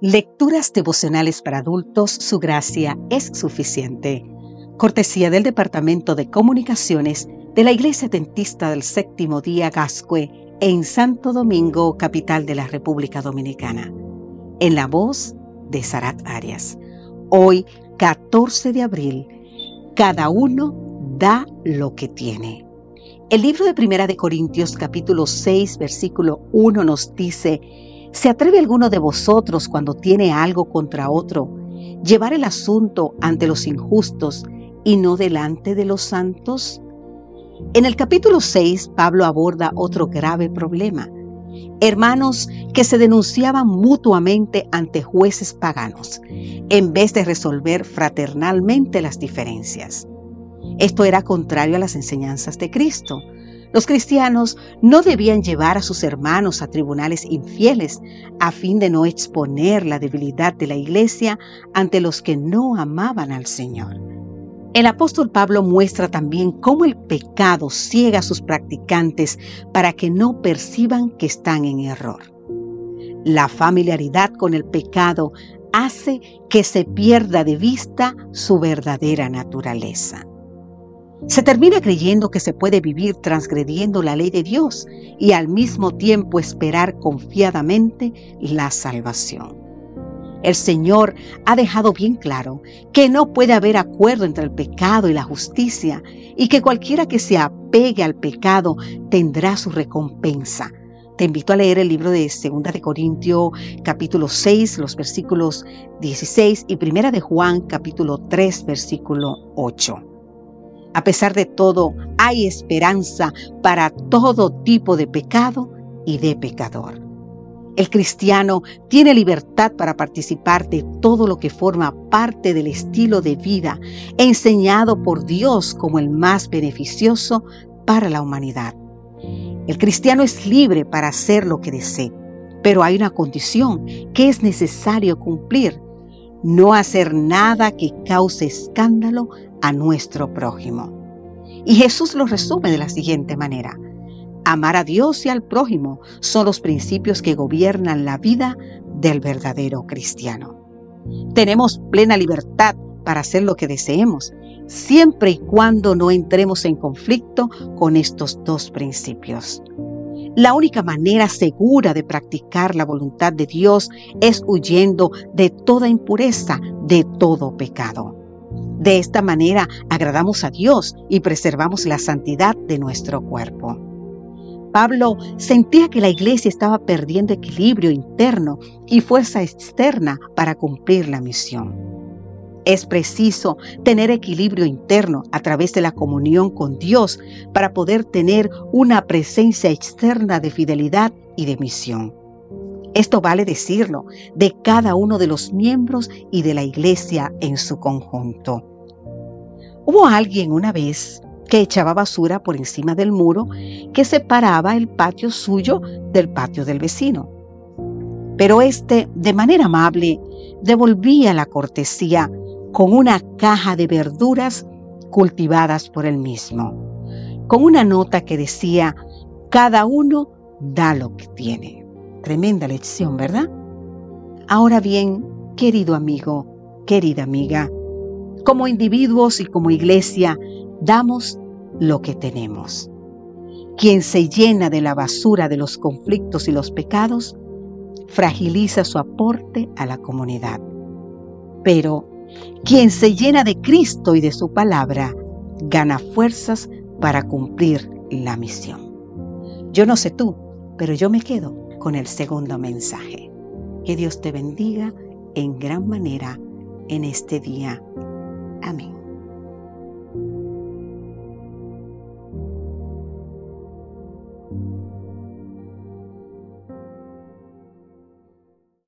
Lecturas devocionales para adultos, su gracia es suficiente. Cortesía del Departamento de Comunicaciones de la Iglesia Dentista del Séptimo Día Gascue en Santo Domingo, capital de la República Dominicana. En la voz de Sarat Arias. Hoy, 14 de abril, cada uno da lo que tiene. El libro de Primera de Corintios capítulo 6 versículo 1 nos dice, ¿Se atreve alguno de vosotros cuando tiene algo contra otro llevar el asunto ante los injustos y no delante de los santos? En el capítulo 6, Pablo aborda otro grave problema. Hermanos que se denunciaban mutuamente ante jueces paganos, en vez de resolver fraternalmente las diferencias. Esto era contrario a las enseñanzas de Cristo, los cristianos no debían llevar a sus hermanos a tribunales infieles a fin de no exponer la debilidad de la iglesia ante los que no amaban al Señor. El apóstol Pablo muestra también cómo el pecado ciega a sus practicantes para que no perciban que están en error. La familiaridad con el pecado hace que se pierda de vista su verdadera naturaleza. Se termina creyendo que se puede vivir transgrediendo la ley de Dios y al mismo tiempo esperar confiadamente la salvación. El Señor ha dejado bien claro que no puede haber acuerdo entre el pecado y la justicia y que cualquiera que se apegue al pecado tendrá su recompensa. Te invito a leer el libro de Segunda de Corintios capítulo 6, los versículos 16 y Primera de Juan capítulo 3, versículo 8. A pesar de todo, hay esperanza para todo tipo de pecado y de pecador. El cristiano tiene libertad para participar de todo lo que forma parte del estilo de vida enseñado por Dios como el más beneficioso para la humanidad. El cristiano es libre para hacer lo que desee, pero hay una condición que es necesario cumplir no hacer nada que cause escándalo a nuestro prójimo. Y Jesús lo resume de la siguiente manera. Amar a Dios y al prójimo son los principios que gobiernan la vida del verdadero cristiano. Tenemos plena libertad para hacer lo que deseemos, siempre y cuando no entremos en conflicto con estos dos principios. La única manera segura de practicar la voluntad de Dios es huyendo de toda impureza, de todo pecado. De esta manera agradamos a Dios y preservamos la santidad de nuestro cuerpo. Pablo sentía que la iglesia estaba perdiendo equilibrio interno y fuerza externa para cumplir la misión. Es preciso tener equilibrio interno a través de la comunión con Dios para poder tener una presencia externa de fidelidad y de misión. Esto vale decirlo de cada uno de los miembros y de la iglesia en su conjunto. Hubo alguien una vez que echaba basura por encima del muro que separaba el patio suyo del patio del vecino. Pero éste, de manera amable, devolvía la cortesía con una caja de verduras cultivadas por él mismo, con una nota que decía, cada uno da lo que tiene. Tremenda lección, ¿verdad? Ahora bien, querido amigo, querida amiga, como individuos y como iglesia, damos lo que tenemos. Quien se llena de la basura de los conflictos y los pecados, fragiliza su aporte a la comunidad. Pero quien se llena de Cristo y de su palabra, gana fuerzas para cumplir la misión. Yo no sé tú, pero yo me quedo con el segundo mensaje. Que Dios te bendiga en gran manera en este día. Amén.